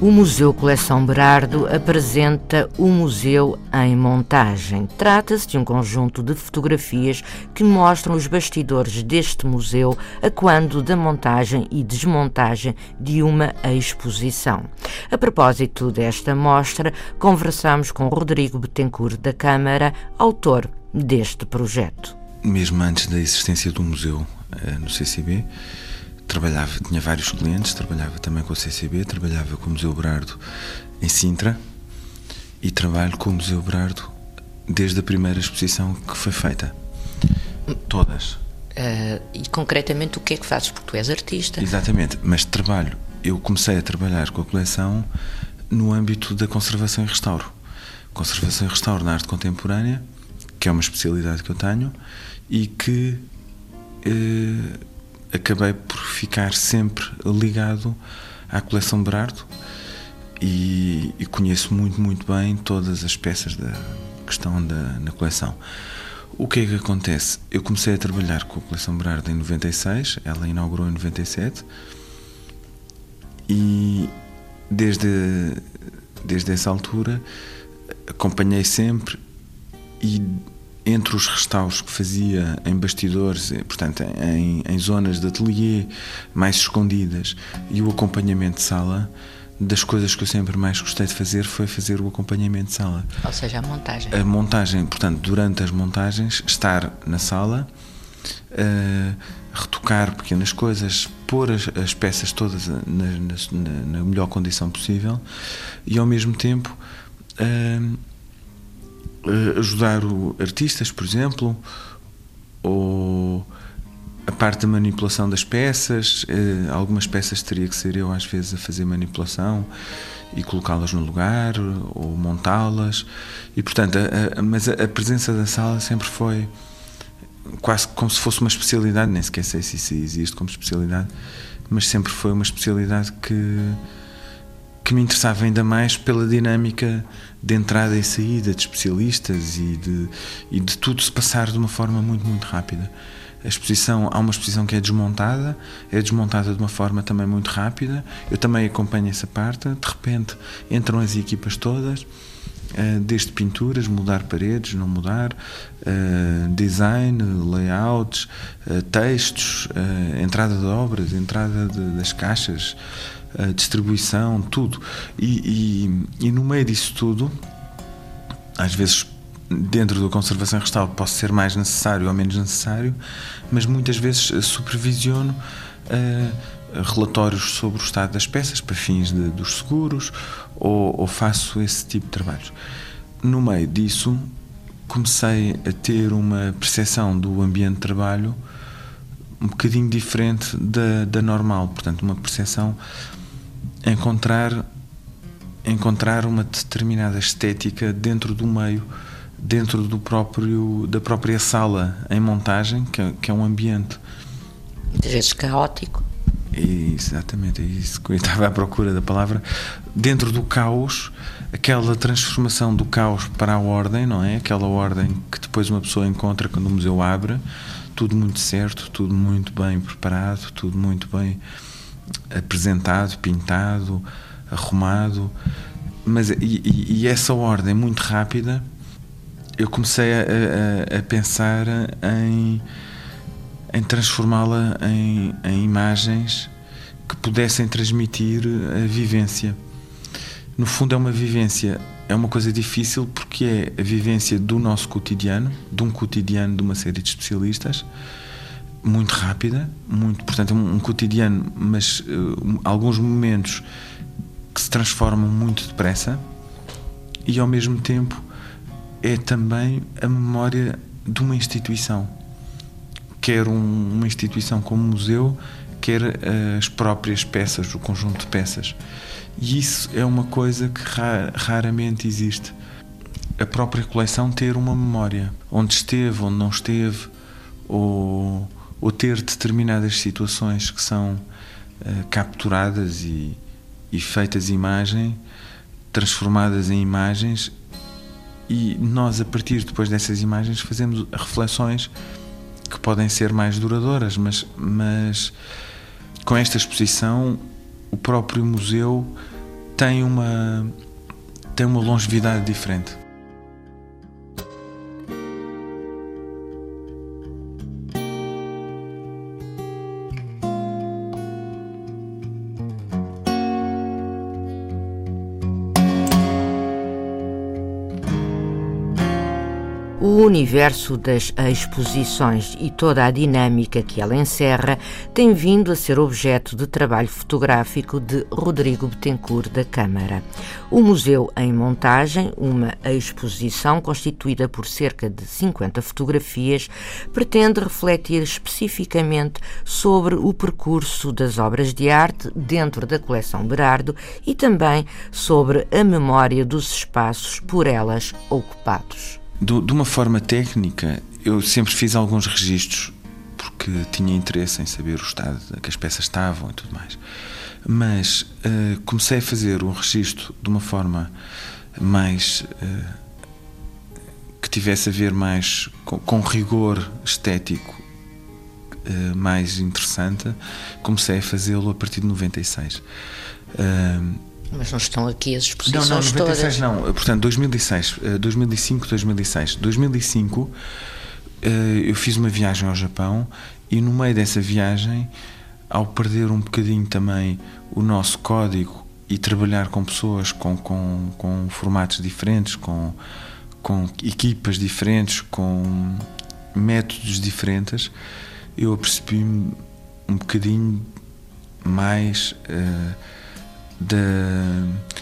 O Museu Coleção Berardo apresenta o Museu em Montagem. Trata-se de um conjunto de fotografias que mostram os bastidores deste museu a quando da montagem e desmontagem de uma exposição. A propósito desta mostra, conversamos com Rodrigo Betancourt da Câmara, autor deste projeto. Mesmo antes da existência do museu eh, no CCB, trabalhava, tinha vários clientes, trabalhava também com o CCB, trabalhava com o Museu Berardo em Sintra e trabalho com o Museu Berardo desde a primeira exposição que foi feita. Todas. Uh, e concretamente o que é que fazes? Porque tu és artista. Exatamente, mas trabalho. Eu comecei a trabalhar com a coleção no âmbito da conservação e restauro. Conservação e restauro na arte contemporânea, que é uma especialidade que eu tenho e que uh, acabei por ficar sempre ligado à coleção Berardo e, e, conheço muito, muito bem todas as peças da, que estão da, na coleção. O que é que acontece? Eu comecei a trabalhar com a coleção Berardo em 96, ela inaugurou em 97 e desde, desde essa altura acompanhei sempre e entre os restauros que fazia em bastidores, eh, portanto, em, em zonas de ateliê mais escondidas e o acompanhamento de sala, das coisas que eu sempre mais gostei de fazer foi fazer o acompanhamento de sala. Ou seja, a montagem. A montagem, portanto, durante as montagens, estar na sala, uh, retocar pequenas coisas, pôr as, as peças todas na, na, na, melhor condição possível e, ao mesmo tempo, uh, ajudar o, artistas, por exemplo, ou a parte da manipulação das peças. Uh, algumas peças teria que ser eu, às vezes, a fazer manipulação e colocá-las no lugar ou montá-las. E, portanto, a, a, mas a, presença da sala sempre foi quase como se fosse uma especialidade, nem sequer sei se isso existe como especialidade, mas sempre foi uma especialidade que que me interessava ainda mais pela dinâmica de entrada e saída de especialistas e de, e de tudo se passar de uma forma muito, muito rápida. A exposição, há uma exposição que é desmontada, é desmontada de uma forma também muito rápida. Eu também acompanho essa parte. De repente entram as equipas todas, desde pinturas, mudar paredes, não mudar, eh, design, layouts, eh, textos, entrada de obras, entrada de, das caixas distribuição, tudo. E, e, e, no meio disso tudo, às vezes dentro da conservação e restauro pode ser mais necessário ou menos necessário, mas muitas vezes supervisiono uh, relatórios sobre o estado das peças para fins de, dos seguros ou, ou faço esse tipo de trabalhos. No meio disso, comecei a ter uma percepção do ambiente de trabalho um bocadinho diferente da, da normal, portanto, uma percepção encontrar encontrar uma determinada estética dentro do meio, dentro do próprio da própria sala em montagem, que que é um ambiente muitas vezes caótico. Exatamente, é isso que eu estava à procura da palavra. Dentro do caos, aquela transformação do caos para a ordem, não é? Aquela ordem que depois uma pessoa encontra quando o museu abre, tudo muito certo, tudo muito bem preparado, tudo muito bem apresentado, pintado, arrumado, mas e, e essa ordem muito rápida, eu comecei a, a, a pensar em, em transformá-la em, em imagens que pudessem transmitir a vivência. No fundo, é uma vivência, é uma coisa difícil porque é a vivência do nosso cotidiano, de um cotidiano de uma série de especialistas muito rápida, muito, portanto, um, um cotidiano, mas uh, alguns momentos que se transformam muito depressa e ao mesmo tempo é também a memória de uma instituição, quer um, uma instituição como museu, quer as próprias peças, o conjunto de peças. E isso é uma coisa que raramente existe. A própria coleção ter uma memória, onde esteve, onde não esteve, ou, ou ter determinadas situações que são uh, capturadas e, e feitas imagem, transformadas em imagens, e nós, a partir depois dessas imagens, fazemos reflexões que podem ser mais duradouras, mas, mas com esta exposição, o próprio museu tem uma, tem uma longevidade diferente. O universo das exposições e toda a dinâmica que ela encerra tem vindo a ser objeto de trabalho fotográfico de Rodrigo Betancourt da Câmara. O Museu em Montagem, uma exposição constituída por cerca de 50 fotografias, pretende refletir especificamente sobre o percurso das obras de arte dentro da coleção Berardo e também sobre a memória dos espaços por elas ocupados de uma forma técnica, eu sempre fiz alguns registros porque tinha interesse em saber o estado que as peças estavam e tudo mais. Mas uh, comecei a fazer um registro de uma forma mais. Uh, que tivesse a ver mais com, com rigor estético uh, mais interessante. Comecei a fazê-lo a partir de 96. Mas não estão aqui as exposições não, não, 96 todas. não. Portanto, 2006, 2005, 2006. 2005 eu fiz uma viagem ao Japão e no meio dessa viagem, ao perder um bocadinho também o nosso código e trabalhar com pessoas com, com, com formatos diferentes, com, com equipas diferentes, com métodos diferentes, eu apercebi-me um bocadinho mais. Uh, de,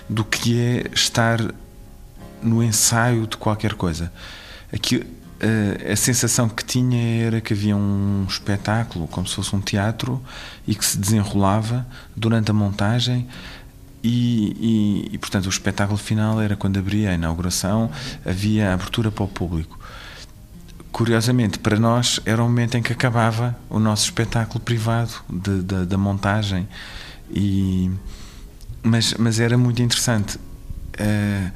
do que é estar no ensaio de qualquer coisa. Aqui, a, a, sensação que tinha era que havia um espetáculo, como se fosse um teatro, e que se desenrolava durante a montagem. E, e, e, portanto o espetáculo final era quando abria a inauguração, havia a abertura para o público. Curiosamente, para nós era o momento em que acabava o nosso espetáculo privado da montagem e mas, mas era muito interessante uh,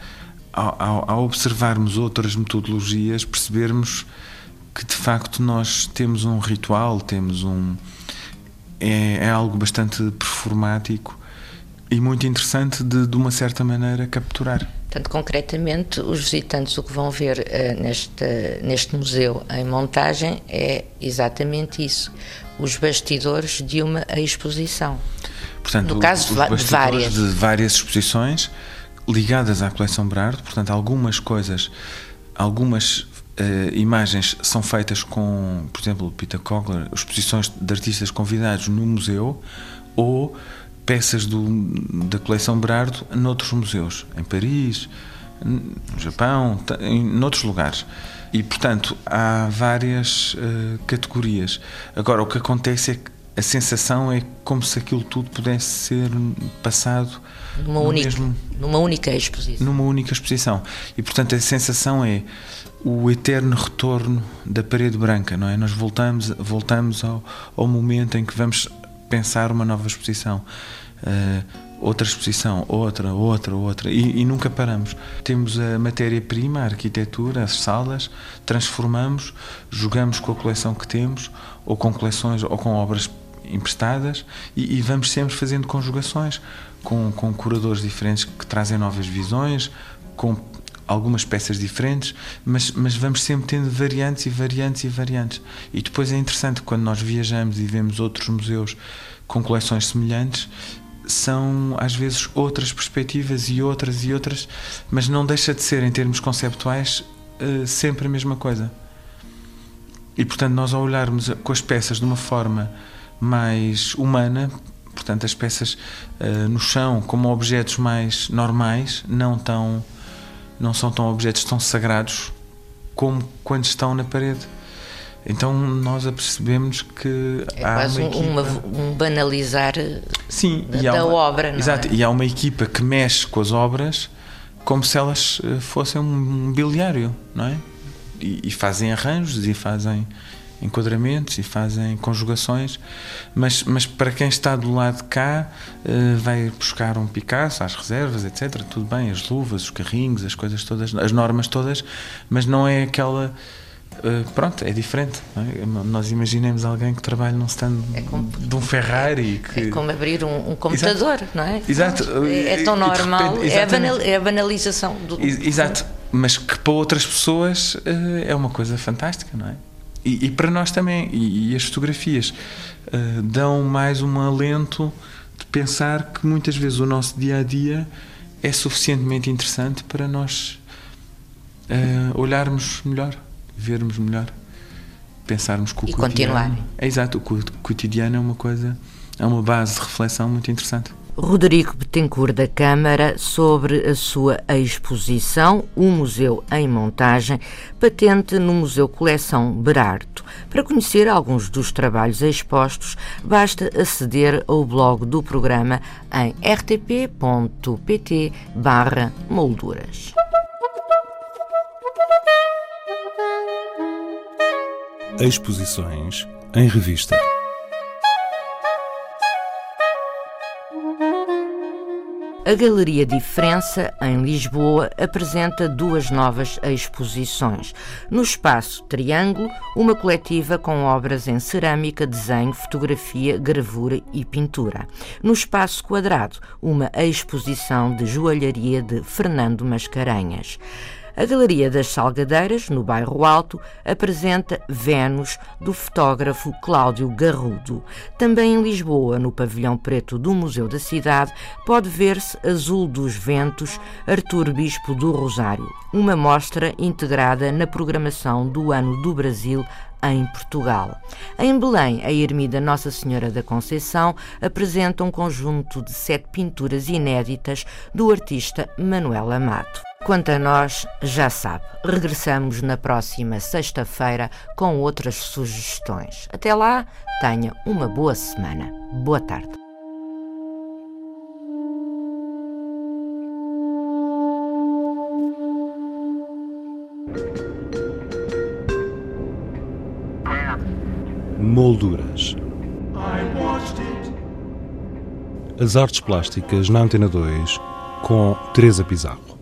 ao, ao, observarmos outras metodologias percebermos que de facto nós temos um ritual, temos um é, é algo bastante performático e muito interessante de, de uma certa maneira capturar. Portanto, concretamente, os visitantes o que vão ver uh, neste, neste museu em montagem é exatamente isso: os bastidores de uma exposição. Portanto, no caso de, várias. de várias exposições ligadas à coleção Berardo, portanto, algumas coisas, algumas uh, imagens são feitas com, por exemplo, Peter Kogler, exposições de artistas convidados no museu ou peças do, da coleção Berardo noutros museus, em Paris, no Japão, em noutros lugares. E, portanto, há várias uh, categorias. Agora, o que acontece é que a sensação é como se aquilo tudo pudesse ser passado numa, única, mesmo, numa única exposição. Numa única exposição. E portanto a sensação é o eterno retorno da parede branca, não é? Nós voltamos, voltamos ao, ao momento em que vamos pensar uma nova exposição. Uh, outra exposição, outra, outra, outra, e, e nunca paramos. Temos a matéria-prima, a arquitetura, as salas, transformamos, jogamos com a coleção que temos, ou com coleções, ou com obras emprestadas e, e, vamos sempre fazendo conjugações com, com curadores diferentes que trazem novas visões, com algumas peças diferentes, mas, mas vamos sempre tendo variantes e variantes e variantes. E depois é interessante quando nós viajamos e vemos outros museus com coleções semelhantes, são às vezes outras perspectivas e outras e outras, mas não deixa de ser, em termos conceptuais, eh, sempre a mesma coisa. E portanto, nós ao olharmos com as peças de uma forma mais humana, portanto as peças uh, no chão como objetos mais normais, não tão não são tão objetos tão sagrados como quando estão na parede. Então nós apercebemos que é há quase uma uma, um banalizar Sim, da, há da uma, obra, não Exato, é? e há uma equipa que mexe com as obras como se elas eh, fossem um mobiliário, não é? E, e fazem arranjos e fazem enquadramentos e fazem conjugações, mas, mas para quem está do lado de cá, eh, vai buscar um Picasso às reservas, etc. Tudo bem, as luvas, os carrinhos, as coisas todas, as normas todas, mas não é aquela. eh, pronto, é diferente. é? Nós imaginemos alguém que trabalha num stand como- de um Ferrari que. É como abrir um, um computador, não é? Exato. É, é tão normal, repente- é, a banal- é a banalização do. Ex- Exato, mas que para outras pessoas eh, é uma coisa fantástica, não é? E, e para nós também, e, e as fotografias eh, dão mais um alento de pensar que muitas vezes o nosso dia a dia é suficientemente interessante para nós eh, olharmos melhor, vermos melhor, pensarmos que o E cotidiano- continuarem. É exato, o co- cotidiano é uma coisa, é uma base de reflexão muito interessante. Rodrigo Betancourt da Câmara sobre a sua exposição O Museu em Montagem, patente no Museu Coleção Berardo. Para conhecer alguns dos trabalhos expostos, basta aceder ao blog do programa em rtp.pt barra molduras. Exposições em revista. A Galeria Diferença, em Lisboa, apresenta duas novas exposições. No espaço Triângulo, uma coletiva com obras em cerâmica, desenho, fotografia, gravura e pintura. No espaço Quadrado, uma exposição de joalharia de Fernando Mascarenhas. A Galeria das Salgadeiras, no Bairro Alto, apresenta Vênus, do fotógrafo Cláudio Garrudo. Também em Lisboa, no Pavilhão Preto do Museu da Cidade, pode ver-se Azul dos Ventos, Artur Bispo do Rosário, uma mostra integrada na programação do Ano do Brasil em Portugal. Em Belém, a Ermida Nossa Senhora da Conceição apresenta um conjunto de sete pinturas inéditas do artista Manuel Amato. Quanto a nós, já sabe, regressamos na próxima sexta-feira com outras sugestões. Até lá, tenha uma boa semana. Boa tarde. Molduras. As artes plásticas na Antena 2 com Teresa Pizarro.